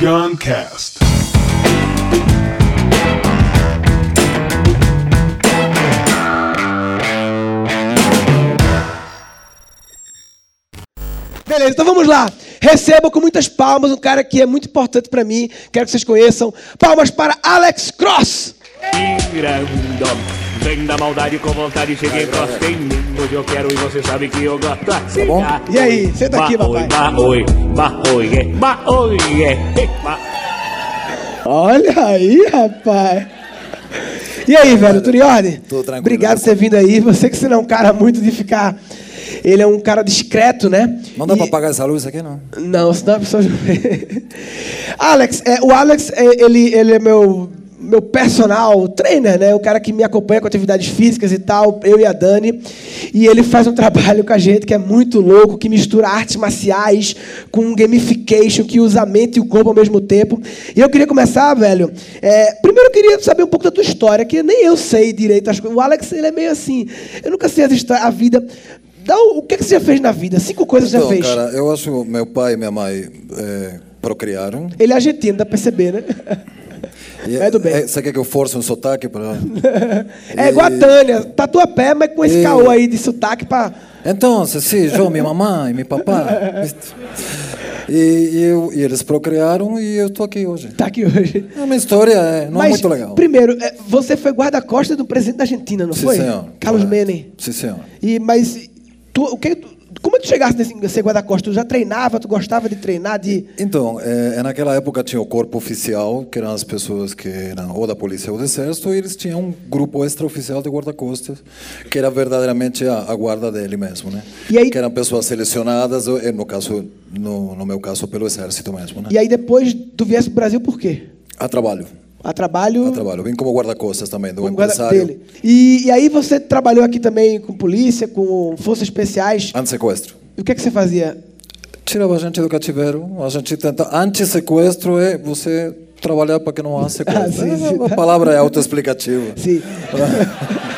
Guncast. Beleza, então vamos lá. Receba com muitas palmas um cara que é muito importante para mim. Quero que vocês conheçam. Palmas para Alex Cross. Vem da maldade com vontade, cheguei próximo em mim. Hoje eu quero e você sabe que eu gosto assim. bom? E aí, senta aqui, papai. Baoi, baoi, é, baoi, é, ba- Olha aí, rapaz. E aí, velho, tudo em ordem? Tudo tranquilo. Obrigado por ter vindo aí. Você que você não é um cara muito de ficar. Ele é um cara discreto, né? Não dá E- pra apagar essa luz aqui, não? Não, senão a pessoa. Alex, é, o Alex, é, ele, ele é meu, meu personal trainer, né? O cara que me acompanha com atividades físicas e tal, eu e a Dani. E ele faz um trabalho com a gente que é muito louco, que mistura artes marciais com gamification, que usa a mente e o corpo ao mesmo tempo. E eu queria começar, velho. é, primeiro eu queria saber um pouco da tua história, que nem eu sei direito as coisas. O Alex, ele é meio assim. Eu nunca sei a vida. Um- o que, que você já fez na vida? Cinco coisas que você já Então, fez. cara, eu acho meu pai e minha mãe é, procriaram. Ele é argentino, dá pra perceber, né? É do bem. é, você quer que eu force um sotaque para... É igual a Tânia, tatuapé, mas com esse E- caô aí de sotaque pra. Então, sim, eu, minha mamãe, meu papai. E, e eu, e eles procriaram e eu tô aqui hoje. Tá aqui hoje. A minha história é, não é mas, muito legal. primeiro, é, você foi guarda-costas do presidente da Argentina, não Sim, foi? senhor. Carlos Correto. Menem. Sim, senhor. E, mas, tu, o que, como é tu chegaste nesse ser guarda-costas? Tu já treinava, tu gostava de treinar, de... Então, é, naquela época tinha o corpo oficial, que eram as pessoas que eram ou da polícia ou do exército, e eles tinham um grupo extraoficial de guarda-costas, que era verdadeiramente a, a guarda dele mesmo, né? E aí- Que eram pessoas selecionadas, eh, no caso, no, no meu caso, pelo exército mesmo, né? E aí depois tu viesse pro Brasil por quê? A trabalho, A trabalho... a trabalho. Vim como guarda-costas também, do como guarda- empresário. dele. E, e aí você trabalhou aqui também com polícia, com forças especiais. Antes-sequestro. E o que é que você fazia? Tirava a gente do cativeiro, a gente tenta... Antes-sequestro é você trabalhar para que não há sequestro. Ah, sim, sim. A palavra é autoexplicativa. Sim.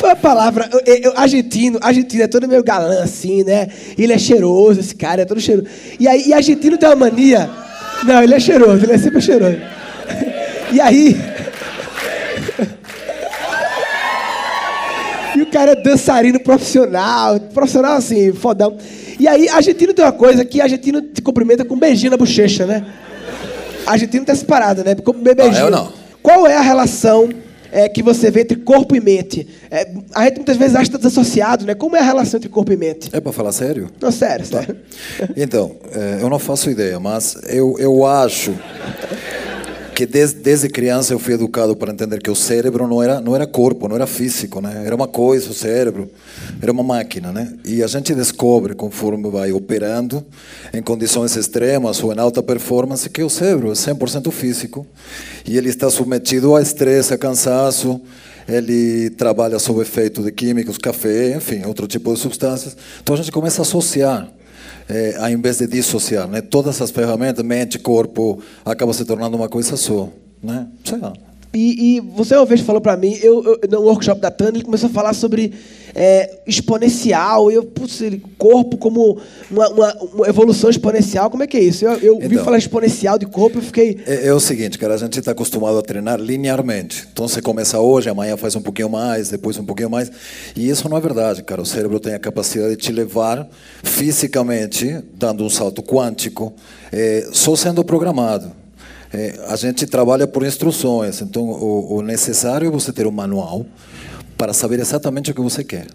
Foi a palavra. eu- eu- argentino, argentino é todo meio galã assim, né? Ele é cheiroso, esse cara é todo cheiroso. E aí, e argentino tem uma mania. Não, ele é cheiroso, ele é sempre cheiroso. E aí. E o cara é dançarino profissional, profissional assim, fodão. E aí, argentino tem uma coisa que argentino te cumprimenta com um beijinho na bochecha, né? Argentino tem essa parada, né? Com beijinho. eu não. Qual é a relação é, que você vê entre corpo e mente? É, a gente muitas vezes acha que está desassociado, né? Como é a relação entre corpo e mente? É para falar sério? Não, sério, sério. Então, eh, eu não faço ideia, mas eu, eu acho que desde, desde criança eu fui educado para entender que o cérebro não era, não era corpo, não era físico, né? Era uma coisa, o cérebro era uma máquina, né? E a gente descobre, conforme vai operando, em condições extremas ou em alta performance, que o cérebro é 100% físico e ele está submetido a estresse, a cansaço, ele trabalha sob efeito de químicos, café, enfim, outro tipo de substâncias. Então a gente começa a associar é, ao invés de dissociar, né? Todas as ferramentas, mente, corpo, acaba se tornando uma coisa só, né? Sei lá. E, e você uma vez falou pra mim, eu, eu, no workshop da Tânia, ele começou a falar sobre é, exponencial, e eu, putz, corpo como uma, uma- uma evolução exponencial, como é que é isso? Eu, eu vi Então. falar exponencial de corpo, eu fiquei... É, é o seguinte, cara, a gente está acostumado a treinar linearmente. Então você começa hoje, amanhã faz um pouquinho mais, depois um pouquinho mais. E isso não é verdade, cara. O cérebro tem a capacidade de te levar fisicamente, dando um salto quântico, é, só sendo programado. É, a gente trabalha por instruções, então o, o necessário é você ter um manual para saber exatamente o que você quer.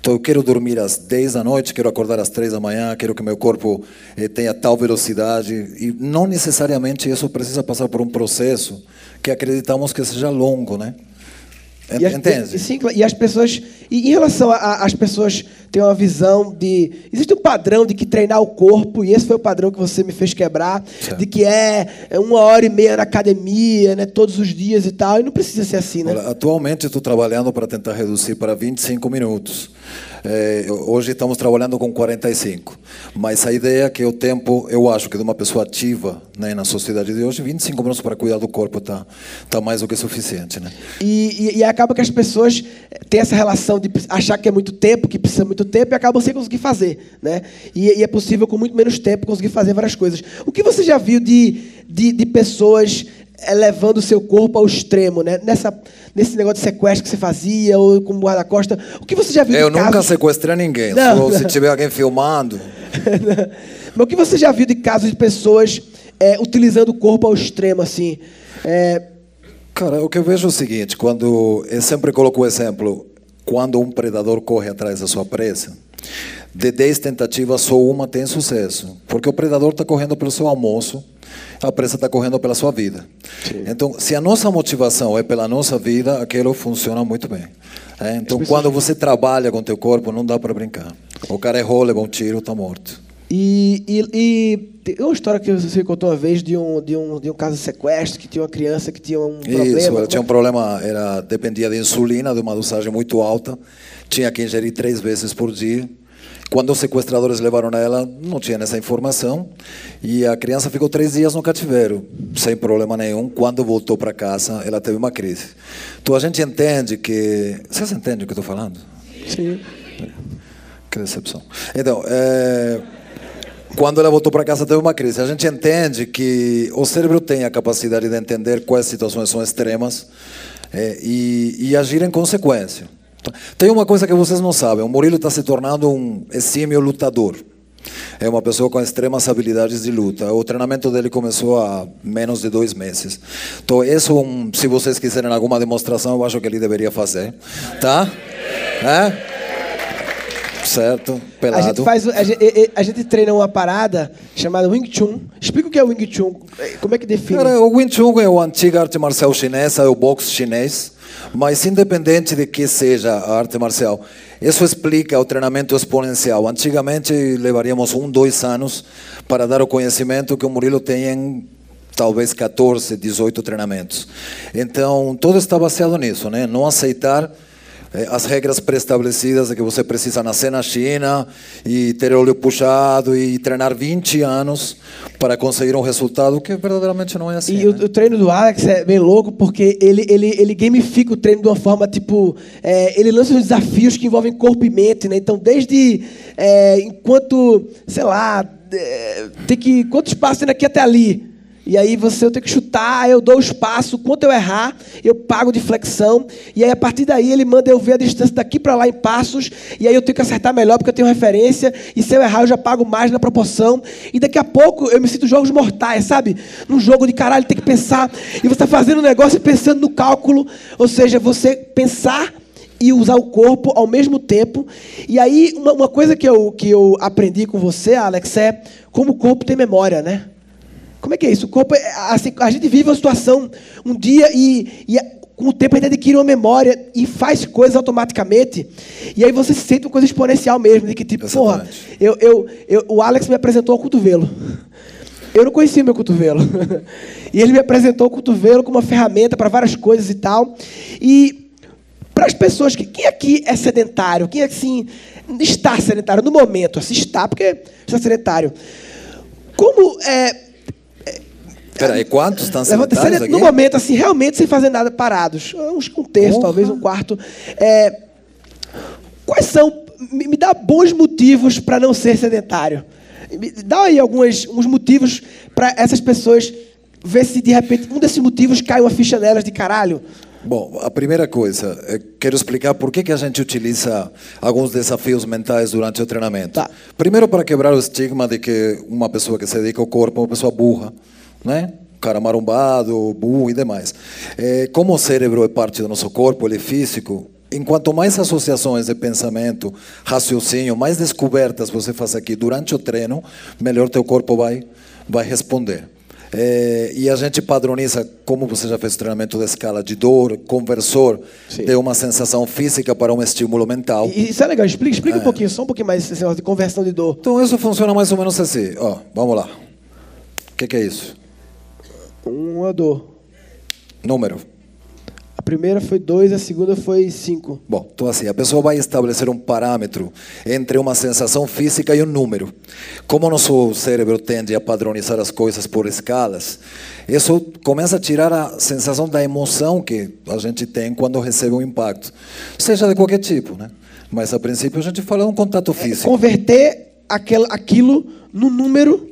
Então, eu quero dormir às 10 da noite, quero acordar às 3 da manhã, quero que meu corpo eh, tenha tal velocidade. E não necessariamente isso precisa passar por um processo que acreditamos que seja longo, né? E as, Entende? E, sim, e as pessoas. E em relação às pessoas têm uma visão de. Existe um padrão de que treinar o corpo, e esse foi o padrão que você me fez quebrar, de que é é uma hora e meia na academia, né, todos os dias e tal, e não precisa ser assim, né? Olha, atualmente estou trabalhando para tentar reduzir para 25 minutos. Eh, hoje estamos trabalhando com 45. Mas a ideia é que o tempo, eu acho que de uma pessoa ativa né, na sociedade de hoje, 25 minutos para cuidar do corpo está tá mais do que suficiente. Né? E, e- e acaba que as pessoas têm essa relação de achar que é muito tempo, que precisa muito muito tempo e acabam sem conseguir fazer. Né? E, e é possível, com muito menos tempo, conseguir fazer várias coisas. O que você já viu de, de, de pessoas é, levando o seu corpo ao extremo, né? Nessa, nesse negócio de sequestro que você fazia, ou com guarda-costa. O que você já viu Eu de nunca casos... sequestrei ninguém. Não, se não. tiver alguém filmando. Mas o que você já viu de casos de pessoas é, utilizando o corpo ao extremo, assim? É, Cara, o que eu vejo é o seguinte, quando eu sempre coloco o exemplo, quando um predador corre atrás da sua presa, de 10 tentativas só uma tem sucesso, porque o predador está correndo pelo seu almoço, a presa está correndo pela sua vida. Então, se a nossa motivação é pela nossa vida, aquilo funciona muito bem. É, então, quando você trabalha com teu corpo, não dá para brincar. O cara errou, levou um tiro, está morto. E, e, e tem uma história que você contou uma vez de um, de um, de um caso de sequestro, que tinha uma criança que tinha um problema. Isso, ela tinha um problema, era, dependia de insulina, de uma dosagem muito alta, tinha que ingerir três vezes por dia. Quando os sequestradores levaram ela, não tinha essa informação, e a criança ficou três dias no cativeiro, sem problema nenhum. Quando voltou para casa, ela teve uma crise. Então a gente entende que. Vocês entendem o que eu estou falando? Sim. Que decepção. Então, é, quando ela voltou para casa, teve uma crise. A gente entende que o cérebro tem a capacidade de entender quais situações são extremas é, e, e agir em consequência. Tem uma coisa que vocês não sabem: o Murilo está se tornando um exímio lutador. É uma pessoa com extremas habilidades de luta. O treinamento dele começou há menos de dois meses. Então, isso, é se vocês quiserem alguma demonstração, eu acho que ele deveria fazer. Tá? É? Certo, A pelado. gente, faz, a, gente, a gente treina uma parada chamada Wing Chun. Explica o que é Wing Chun. Como é que define? Cara, o Wing Chun é a antiga arte marcial chinesa, é o boxe chinês, mas independente de que seja a arte marcial, isso explica o treinamento exponencial. Antigamente levaríamos um, dois anos para dar o conhecimento que o Murilo tem em talvez 14, 18 treinamentos. Então, tudo está baseado nisso, né? Não aceitar as regras pré-estabelecidas de que você precisa nascer na China e ter olho puxado e treinar 20 anos para conseguir um resultado que verdadeiramente não é assim. E o, né? o treino do Alex é bem louco porque ele, ele, ele gamifica o treino de uma forma tipo. é, ele lança os desafios que envolvem corpo e mente, né? Então, desde é, enquanto, sei lá, tem que. Quantos passos tem daqui até ali? E aí você eu tenho que chutar, eu dou o espaço, quanto eu errar, eu pago de flexão, e aí a partir daí ele manda eu ver a distância daqui para lá em passos, e aí eu tenho que acertar melhor porque eu tenho referência, e se eu errar eu já pago mais na proporção, e daqui a pouco eu me sinto jogos mortais, sabe? Num jogo de caralho tem que pensar, e você está fazendo um negócio e pensando no cálculo, ou seja, você pensar e usar o corpo ao mesmo tempo. E aí, uma, uma coisa que eu, que eu aprendi com você, Alex, é como o corpo tem memória, né? Como é que é isso? O corpo, é, assim, a gente vive uma situação um dia e, e com o tempo a gente adquire uma memória e faz coisas automaticamente. E aí você se sente uma coisa exponencial mesmo, de que tipo, porra, eu, eu, eu, o Alex me apresentou o cotovelo. Eu não conhecia meu cotovelo. E ele me apresentou o cotovelo como uma ferramenta para várias coisas e tal. E para as pessoas que. Quem aqui é sedentário? Quem assim está sedentário no momento? Assim está, porque está sedentário. Como é. Peraí, quantos estão sedentários sede- aqui? no momento, assim, realmente sem fazer nada, parados. Uns um terço, Porra. talvez um quarto. É, quais são. Me, me dá bons motivos para não ser sedentário. Me dá aí alguns uns motivos para essas pessoas ver se de repente um desses motivos cai uma ficha nelas de caralho. Bom, a primeira coisa, eu quero explicar por que, que a gente utiliza alguns desafios mentais durante o treinamento. Tá. Primeiro, para quebrar o estigma de que uma pessoa que se dedica ao corpo é uma pessoa burra, né? Cara marumbado, burro e demais. É, como o cérebro é parte do nosso corpo, ele é físico, enquanto mais associações de pensamento, raciocínio, mais descobertas você faz aqui durante o treino, melhor teu corpo vai, vai responder. É, e a gente padroniza, como você já fez o treinamento de escala de dor, conversor, Sim. de uma sensação física para um estímulo mental. E isso é legal. Explica, explica um pouquinho, só um pouquinho mais esse negócio de conversão de dor. Então isso funciona mais ou menos assim. Ó, vamos lá. O que, que é isso? Uma dor. Número. A primeira foi dois, a segunda foi cinco. Bom, então assim, a pessoa vai estabelecer um parâmetro entre uma sensação física e um número. Como o nosso cérebro tende a padronizar as coisas por escalas, isso começa a tirar a sensação da emoção que a gente tem quando recebe um impacto, seja de qualquer tipo, né? Mas a princípio a gente fala um contato físico. Converter aquel, aquilo no número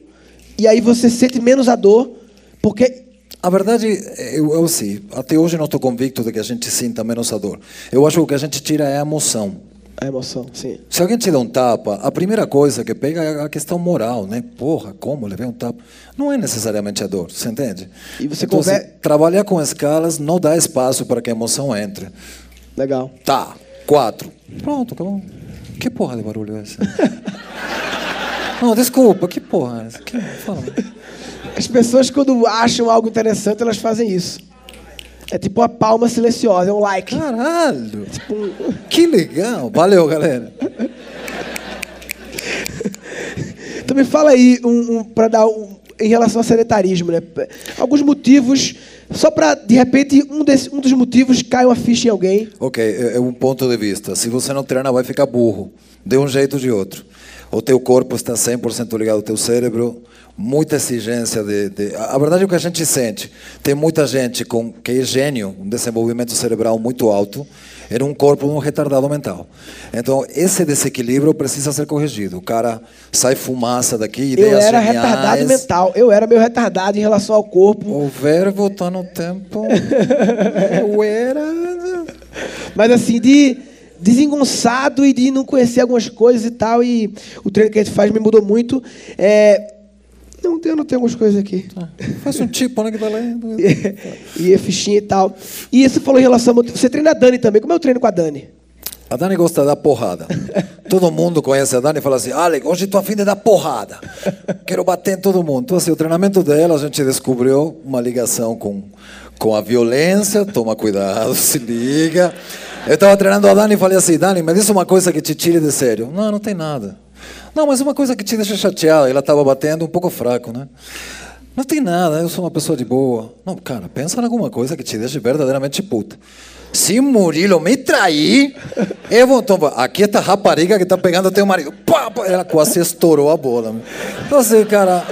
e aí você sente menos a dor, porque A verdade, eu, eu sim, até hoje não estou convicto de que a gente sinta menos a dor. Eu acho que o que a gente tira é a emoção. a emoção, sim. Se alguém te dá um tapa, a primeira coisa que pega é a questão moral, né? Porra, como levei um tapa? Não é necessariamente a dor, você entende? E você então, conver- assim, trabalhar com escalas não dá espaço para que a emoção entre. Legal. Tá, quatro. Pronto, acabou. Que porra de barulho é esse? não, desculpa, que porra é essa? Que... Fala. As pessoas, quando acham algo interessante, elas fazem isso. É tipo uma palma silenciosa, é um like. Caralho! Que legal! Valeu, galera. Então me fala aí, um, um, para dar um, em relação ao sedentarismo, né? Alguns motivos, só para, de repente, um, desse, um dos motivos cai uma ficha em alguém. Ok, é é um ponto de vista. Se você não treina, vai ficar burro. De um jeito ou de outro. O teu corpo está 100% ligado ao teu cérebro. Muita exigência de, de... A verdade é o que a gente sente. Tem muita gente com que é gênio, um desenvolvimento cerebral muito alto, era um corpo um retardado mental. Então, esse desequilíbrio precisa ser corrigido. O cara sai fumaça daqui, Eu ideias era geniais. retardado mental, eu era meio retardado em relação ao corpo. O verbo está no tempo. Eu era... Mas assim, de desengonçado e de não conhecer algumas coisas e tal. E o treino que a gente faz me mudou muito. É... Não, eu não tenho algumas coisas aqui. Faz um tipo, né, que tá lendo. e a fichinha e tal. E você falou em relação. a- Você treina a Dani também. Como é o treino com a Dani? A Dani gosta de dar porrada. Todo mundo conhece a Dani e fala assim: Alex, hoje estou afim de dar porrada. Quero bater em todo mundo. Então, assim, o treinamento dela, a gente descobriu uma ligação com, com a violência. Toma cuidado, se liga. Eu estava treinando a Dani e falei assim: Dani, me diz uma coisa que te tire de sério. Não, não tem nada. Não, mas uma coisa que te deixa chateada. Ela estava batendo um pouco fraco, né? Não tem nada, eu sou uma pessoa de boa. Não, cara, pensa em alguma coisa que te deixe verdadeiramente puta. Se Murilo me trair, eu vou tomar. Aqui esta rapariga que tá pegando teu marido. Pá, pá, ela quase estourou a bola. Então, assim, cara,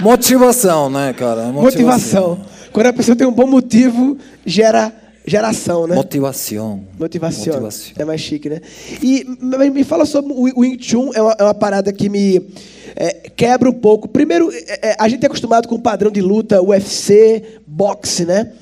motivação, né, cara? Motivação. Quando a pessoa tem um bom motivo, gera geração, né? Motivação. Motivação. Motivação. É mais chique, né? E me fala sobre o Wing Chun, é uma, é uma parada que me é, quebra um pouco. Primeiro, é, é, a gente é acostumado com o padrão de luta, UFC, boxe, né?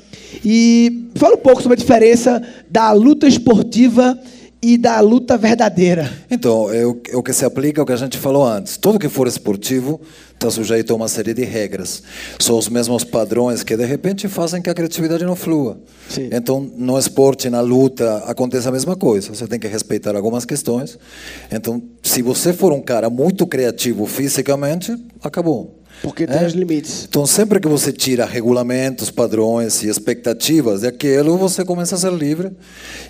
E fala um pouco sobre a diferença da luta esportiva e da luta verdadeira. Então, é o, é o que se aplica ao que a gente falou antes. Tudo que for esportivo está sujeito a uma série de regras. São os mesmos padrões que, de repente, fazem que a criatividade não flua. Sim. Então, no esporte, na luta, acontece a mesma coisa. Você tem que respeitar algumas questões. Então, se você for um cara muito criativo fisicamente, acabou. Porque tem os limites. Então, sempre que você tira regulamentos, padrões e expectativas daquilo, você começa a ser livre.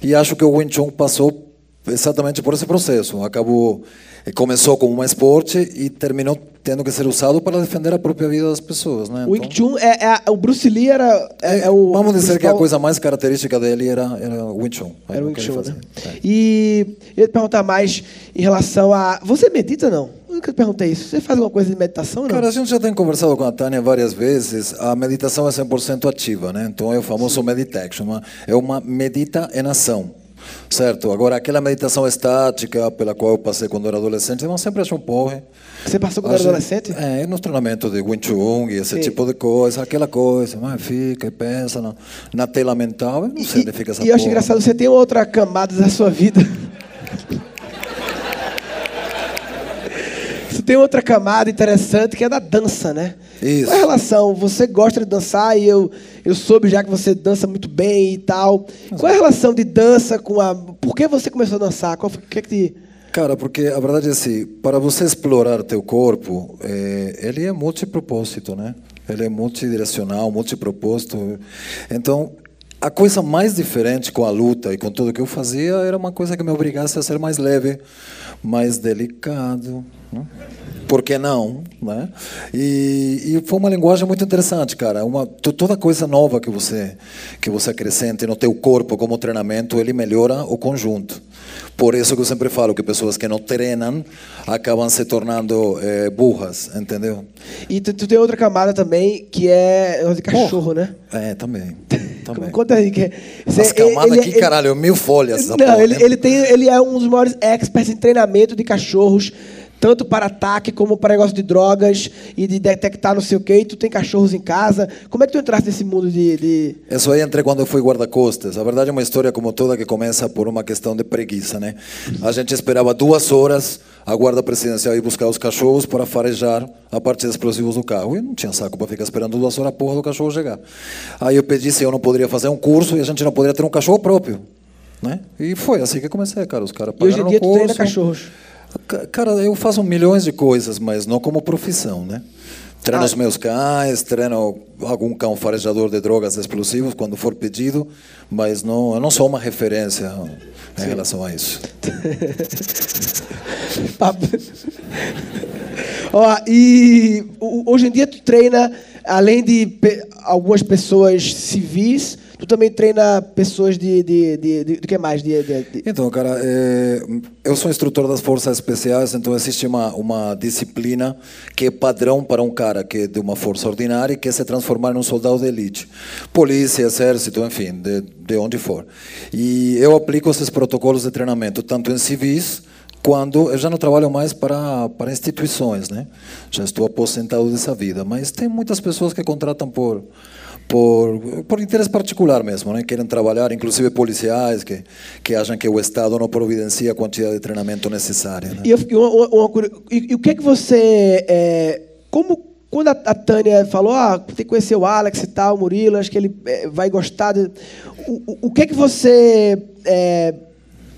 E acho que o Wing Chun passou exatamente por esse processo. Acabou, eh, começou como um esporte e terminou tendo que ser usado para defender a própria vida das pessoas, né? O Wing Chun, é, é o Bruce Lee era é, é o Vamos dizer que a principal- coisa mais característica dele era, era o Wing Chun. Era o Wing Chun, né? É. E eu ia te perguntar mais em relação a... Você medita, não? Eu nunca te perguntei isso. Você faz alguma coisa de meditação, não? Cara, a gente já tem conversado com a Tânia várias vezes. A meditação é 100% ativa, né? Então é o famoso meditation. uma- É uma medita em ação. Certo? Agora, aquela meditação estática pela qual eu passei quando era adolescente, eu sempre achei um porre. Você passou quando era adolescente? É, no treinamento de Wing Chun e esse Sim. tipo de coisa, aquela coisa, mas fica e pensa na, na tela mental, eu não sei onde fica essa E eu acho porra. engraçado, você tem outra camada da sua vida. tem outra camada interessante que é da dança, né? Isso. Qual é a relação? Você gosta de dançar e eu, eu soube já que você dança muito bem e tal. Qual é a relação de dança com a. Por que você começou a dançar? Qual foi, o que é que te. Cara, porque a verdade é assim, para você explorar teu corpo, eh, ele é multipropósito, né? Ele é multidirecional, multipropósito. Então, a coisa mais diferente com a luta e com tudo que eu fazia era uma coisa que me obrigasse a ser mais leve, mais delicado. Né? Por que não? Né? E, e foi uma linguagem muito interessante, cara. Uma, to- toda coisa nova que você que você acrescente no teu corpo como treinamento, ele melhora o conjunto. Por isso que eu sempre falo que pessoas que não treinam acabam se tornando eh, burras, entendeu? E tu, tu tem outra camada também que é de cachorro, né? É, também. também. Conta aí. Que, As camadas aqui, caralho, mil folhas. Não, porra, ele, né? ele, tem, ele é um dos maiores experts em treinamento de cachorros, tanto para ataque como para negócio de drogas e de detectar não sei o quê. E tu tem cachorros em casa. Como é que tu entraste nesse mundo de. de... Isso aí entrei quando eu fui guarda-costas. A verdade é uma história como toda que começa por uma questão de preguiça, né? A gente esperava duas horas a guarda presidencial ir buscar os cachorros para farejar a parte de explosivos do carro. E não tinha saco para ficar esperando duas horas a porra do cachorro chegar. Aí eu pedi se eu não poderia fazer um curso e a gente não poderia ter um cachorro próprio. Né? E foi assim que comecei, cara. Os caras E hoje em pagaram dia o tu treina curso. cachorros. Ca- Cara, eu faço milhões de coisas, mas não como profissão, né? Treino Ah. os meus cães, treino algum cão farejador de drogas explosivos quando for pedido, mas não, eu não sou uma referência em relação a isso. Ó, e hoje em dia tu treina, além de pe- algumas pessoas civis, tu também treina pessoas de. de, de, de, de que mais? De, de, Então, cara, é, eu sou instrutor das forças especiais, então existe uma, uma disciplina que é padrão para um cara que é de uma força ordinária e quer se transformar num soldado de elite. Polícia, exército, enfim, de, de onde for. E eu aplico esses protocolos de treinamento, tanto em civis, quando eu já não trabalho mais para, para instituições, né? Já estou aposentado dessa vida, mas tem muitas pessoas que contratam por por, por interesse particular mesmo, né? Querem trabalhar, inclusive policiais que que acham que o Estado não providencia a quantidade de treinamento necessária. Né? E, eu uma, uma- uma e- e o que é que você. é, como quando a, a Tânia falou, ah, tem que conhecer o Alex e tal, o Murilo, acho que ele é, vai gostar. de- o, o- o que é que você. é,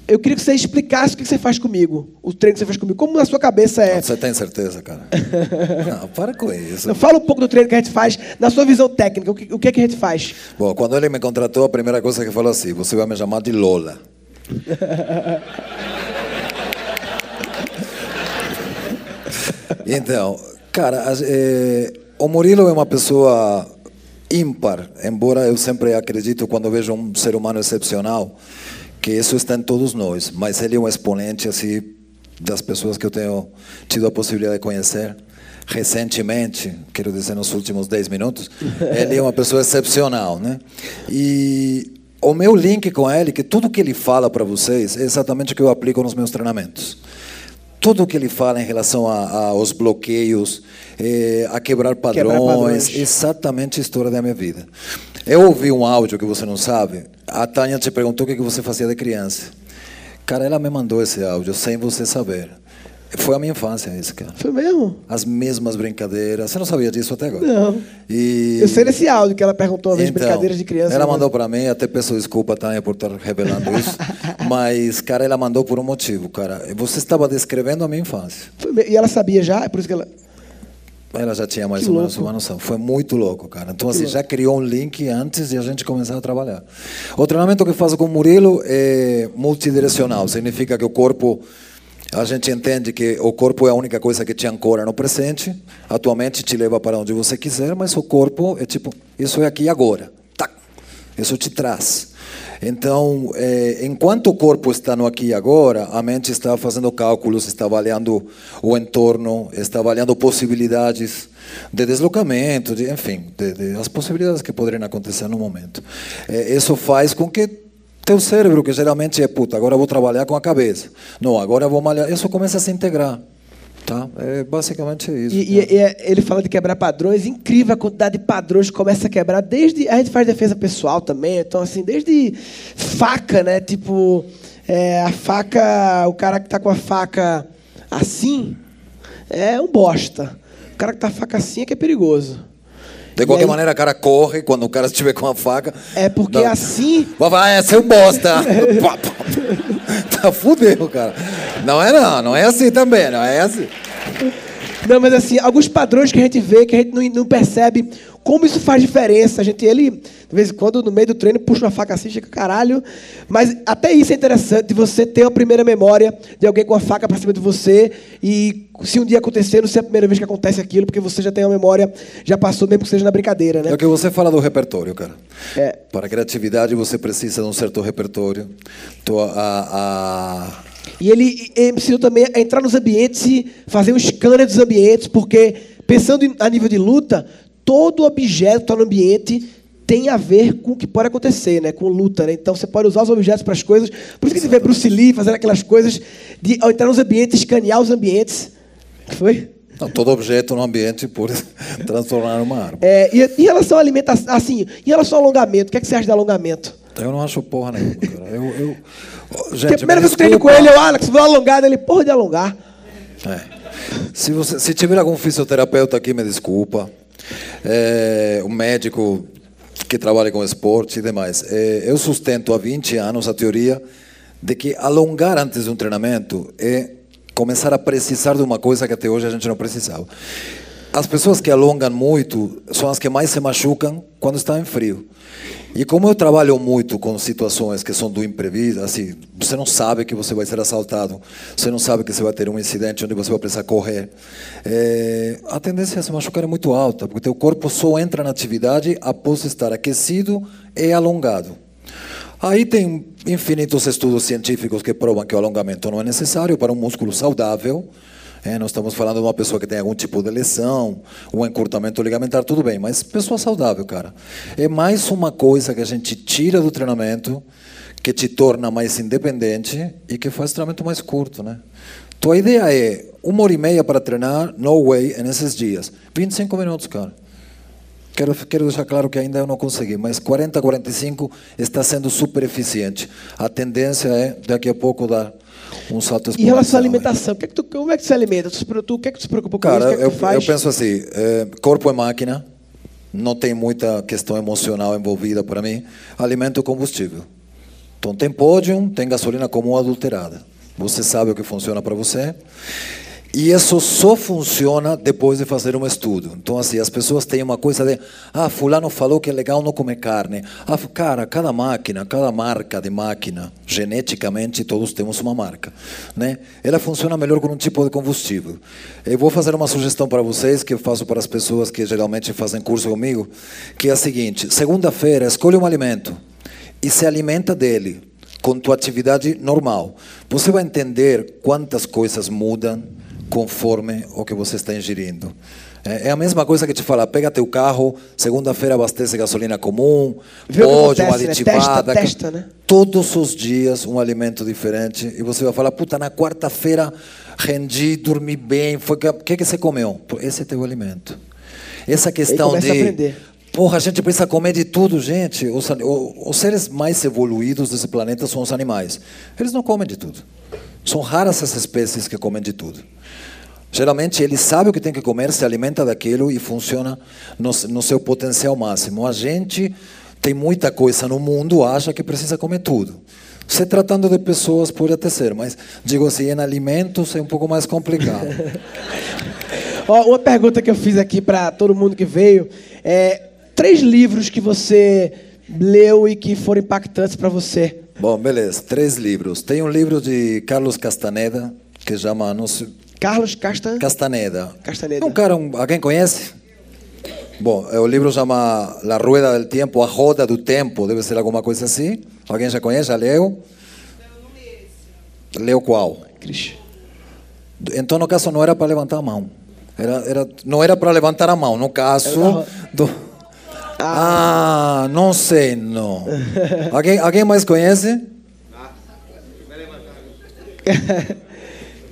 eu queria que você explicasse o que você faz comigo, o treino que você faz comigo. Como na sua cabeça é. Você tem certeza, cara? não, para com isso. Não, Fala um pouco do treino que a gente faz, na sua visão técnica, o que, o que é que a gente faz? Bom, quando ele me contratou, a primeira coisa que falou assim: você vai me chamar de Lola. Então, cara, eh, o Murilo é uma pessoa ímpar, embora eu sempre acredito quando vejo um ser humano excepcional isso está em todos nós, mas ele é um exponente assim das pessoas que eu tenho tido a possibilidade de conhecer recentemente, quero dizer nos últimos 10 minutos, ele é uma pessoa excepcional, né? E o meu link com ele, que tudo que ele fala para vocês é exatamente o que eu aplico nos meus treinamentos tudo que ele fala em relação aos bloqueios, eh, a quebrar padrões, padrões. exatamente a história da minha vida. Eu ouvi um áudio que você não sabe. A Tânia te perguntou o que você fazia de criança. Cara, ela me mandou esse áudio sem você saber. Foi a minha infância isso, cara. Foi mesmo? As mesmas brincadeiras. Você não sabia disso até agora? Não. E... Eu sei desse áudio que ela perguntou vez, Então, brincadeiras de criança. Ela mas- mandou para mim, até peço desculpa, Tânia, por estar revelando isso. mas, cara, ela mandou por um motivo, cara. Você estava descrevendo a minha infância. Foi E ela sabia já, é por isso que ela. Ela já tinha mais Que ou menos louco. uma noção. Foi muito louco, cara. Então, assim, já criou um link antes de a gente começar a trabalhar. O treinamento que eu faço com o Murilo é multidirecional. Significa que o corpo, a gente entende que o corpo é a única coisa que te ancora no presente. Atualmente te leva para onde você quiser, mas o corpo é tipo, isso é aqui e agora. Tá. Isso te traz. Então, eh, enquanto o corpo está no aqui e agora, a mente está fazendo cálculos, está avaliando o entorno, está avaliando possibilidades de deslocamento, de, enfim, de, de, as possibilidades que poderiam acontecer no momento. Eh, isso faz com que teu cérebro, que geralmente é, puta, agora vou trabalhar com a cabeça. Não, agora eu vou malhar. Isso começa a se integrar. Tá? É basicamente isso. E, e- e é- ele fala de quebrar padrões, incrível a quantidade de padrões que começa a quebrar desde. A gente faz defesa pessoal também, então assim, desde faca, né? Tipo, é, a faca, o cara que tá com a faca assim é um bosta. O cara que tá com a faca assim é que é perigoso. De qualquer aí- maneira, o cara corre quando o cara estiver com a faca. É porque assim. Vai, vai, é seu bosta. Tá fudeu, cara. Não é não, não é assim também, não é assim. Não, mas assim, alguns padrões que a gente vê, que a gente não, não percebe como isso faz diferença. A gente, ele, de vez em quando, no meio do treino, puxa uma faca assim, fica caralho. Mas até isso é interessante, você ter a primeira memória de alguém com a faca pra cima de você e se um dia acontecer, não ser a primeira vez que acontece aquilo, porque você já tem a memória, já passou, mesmo que seja na brincadeira, né? É o que você fala do repertório, cara. É. Para a criatividade você precisa de um certo repertório. Então, a, a- E ele, ele me ensinou também a entrar nos ambientes e fazer um scanner dos ambientes, porque, pensando a nível de luta, todo objeto está no ambiente tem a ver com o que pode acontecer, né? Com luta, né? Então você pode usar os objetos para as coisas. Por isso que você vê Bruce Lee fazendo aquelas coisas de ao entrar nos ambientes, escanear os ambientes. Foi? Não, todo objeto no ambiente pode transformar numa arma. É, e em relação à alimentação, assim, em relação ao alongamento, o que, é que você acha de alongamento? Eu não acho porra nenhuma, cara. Eu, eu... Porque Gente, a primeira me vez que eu treino com ele, eu, Alex, vou alongar, ele, porra de alongar. É. Se, você, se tiver algum fisioterapeuta aqui, me desculpa. É, um médico que trabalha com esporte e demais. É, eu sustento há 20 anos a teoria de que alongar antes de um treinamento é começar a precisar de uma coisa que até hoje a gente não precisava. As pessoas que alongam muito são as que mais se machucam quando estão em frio. E como eu trabalho muito com situações que são do imprevisto, assim, você não sabe que você vai ser assaltado, você não sabe que você vai ter um incidente onde você vai precisar correr, é, a tendência a se machucar é muito alta, porque teu corpo só entra na atividade após estar aquecido e alongado. Aí tem infinitos estudos científicos que provam que o alongamento não é necessário para um músculo saudável. É, nós estamos falando de uma pessoa que tem algum tipo de lesão, um encurtamento ligamentar, tudo bem, mas pessoa saudável, cara. É mais uma coisa que a gente tira do treinamento, que te torna mais independente e que faz treinamento mais curto, né? Tua ideia é uma hora e meia para treinar, no way, nesses dias. 25 minutos, cara. Quero, quero deixar claro que ainda eu não consegui, mas 40, 45 está sendo super eficiente. A tendência é, daqui a pouco, dar Em relação à né? alimentação, que é que tu, como é que tu se alimenta? Tu, tu, o que é que tu se preocupa com Cara, isso? Que é eu, eu penso assim: é, corpo é máquina, não tem muita questão emocional envolvida para mim. Alimento é combustível. Então tem pódio, tem gasolina comum adulterada. Você sabe o que funciona para você. E isso só funciona depois de fazer um estudo. Então, assim, as pessoas têm uma coisa de, ah, fulano falou que é legal não comer carne. Ah, cara, cada máquina, cada marca de máquina, geneticamente todos temos uma marca, né? Ela funciona melhor com um tipo de combustível. Eu vou fazer uma sugestão para vocês que eu faço para as pessoas que geralmente fazem curso comigo, que é a seguinte: segunda-feira escolhe um alimento e se alimenta dele com tua atividade normal. Você vai entender quantas coisas mudam conforme o que você está ingerindo. É é a mesma coisa que te falar, pega teu carro, segunda-feira abastece gasolina comum, que pode, uma acontece, né? aditivada. Testa, testa, né? Todos os dias um alimento diferente e você vai falar, puta, na quarta-feira rendi, dormi bem, o que, que você comeu? Esse é teu alimento. Essa questão de. Porra, a gente precisa comer de tudo, gente. Os, os seres mais evoluídos desse planeta são os animais. Eles não comem de tudo. São raras as espécies que comem de tudo. Geralmente ele sabe o que tem que comer, se alimenta daquilo e funciona no, no seu potencial máximo. A gente tem muita coisa no mundo, acha que precisa comer tudo. Se tratando de pessoas pode até ser, mas digo assim, em alimentos é um pouco mais complicado. Ó, uma pergunta que eu fiz aqui para todo mundo que veio é três livros que você leu e que foram impactantes para você. Bom, beleza. Três livros. Tem um livro de Carlos Castaneda que chama não sei, Carlos Castan... Castaneda. Castaneda. Um cara, um, alguém conhece? Bom, o livro chama La Rueda del Tempo, A Roda do Tempo, deve ser alguma coisa assim. Alguém já conhece? Já leu? Leu qual? Cris. Então, no caso, não era para levantar a mão. Era, era, não era para levantar a mão. No caso do... Ah, não sei, não. alguém, alguém mais conhece?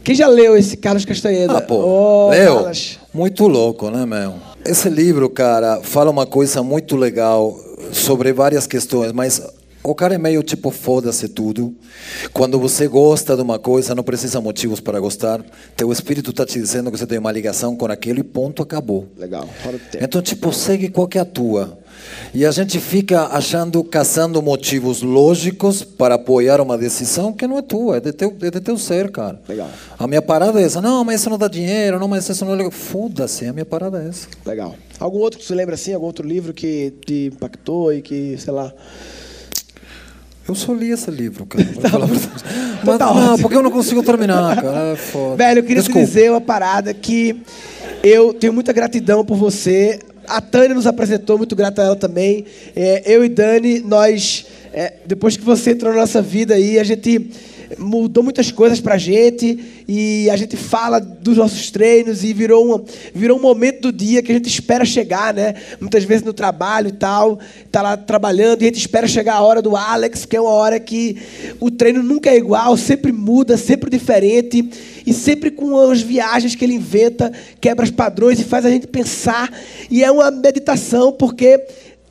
Quem já leu esse Carlos Castaneda? Ah, pô. Ô, Leu? Carlos. Muito louco, né, meu? Esse livro, cara, fala uma coisa muito legal sobre várias questões, mas o cara é meio tipo foda-se tudo. Quando você gosta de uma coisa, não precisa motivos para gostar. Teu espírito está te dizendo que você tem uma ligação com aquilo e ponto, acabou. Legal. Então, tipo, segue qual que é a tua. E a gente fica achando, caçando motivos lógicos para apoiar uma decisão que não é tua, é de teu, é de teu ser, cara. Legal. A minha parada é essa. Não, mas isso não dá dinheiro, não, mas isso não é legal. Foda-se, a minha parada é essa. Legal. Algum outro que você lembra assim? Algum outro livro que te impactou e que, sei lá... Eu só li esse livro, cara. verdade. Então Mas tá não, porque eu não consigo terminar, cara. É foda. Velho, eu queria Desculpa. te dizer uma parada que eu tenho muita gratidão por você. A Tânia nos apresentou, muito grata a ela também. É, eu e Dani, nós, é, depois que você entrou na nossa vida aí, a gente mudou muitas coisas pra gente e a gente fala dos nossos treinos e virou um, virou um momento do dia que a gente espera chegar, né? Muitas vezes no trabalho e tal, tá lá trabalhando e a gente espera chegar a hora do Alex, que é uma hora que o treino nunca é igual, sempre muda, sempre diferente e sempre com as viagens que ele inventa, quebra os padrões e faz a gente pensar. E é uma meditação porque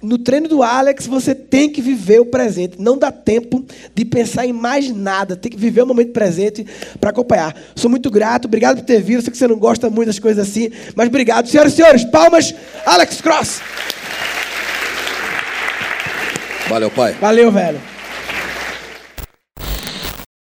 no treino do Alex, você tem que viver o presente. Não dá tempo de pensar em mais nada. Tem que viver o momento presente para acompanhar. Sou muito grato. Obrigado por ter vindo. Sei que você não gosta muito das coisas assim. Mas obrigado. Senhoras e senhores, palmas. Alex Cross. Valeu, pai. Valeu, velho.